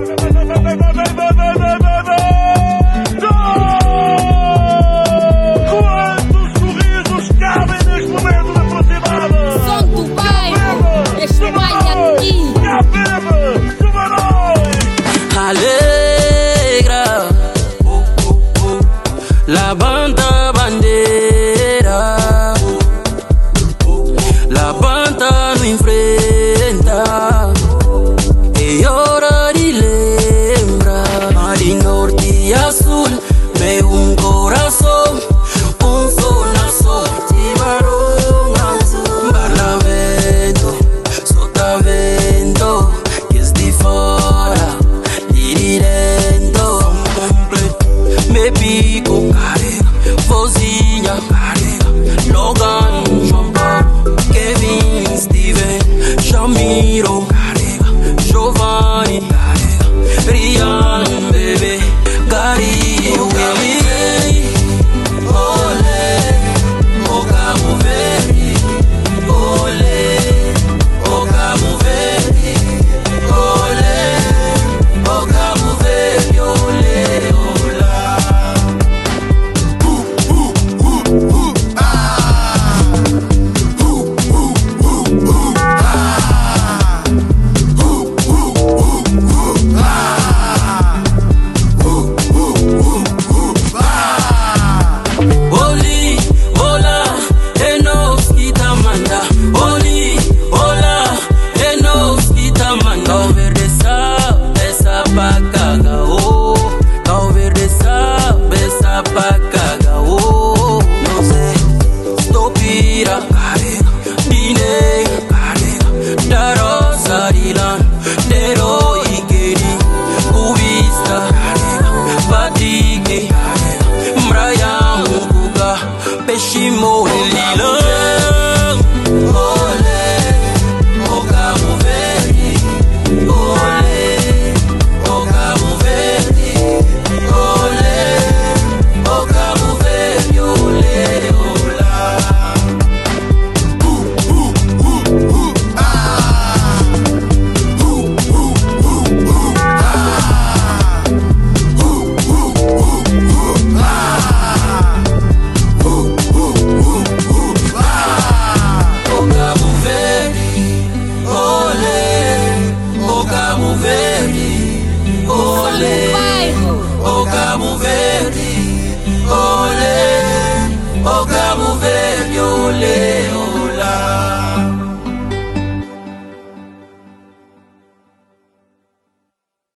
¡Vamos, Casemiro Giovanni Rihanna Olí, hola enos que tamanda. Olí, olá, enos que tamanda. Al ver de esa, oh. de esa Oh, al ver de esa, Oh, no sé, Topira, Kale, Dinei, Kale, Darosa, Dina, vamos mover.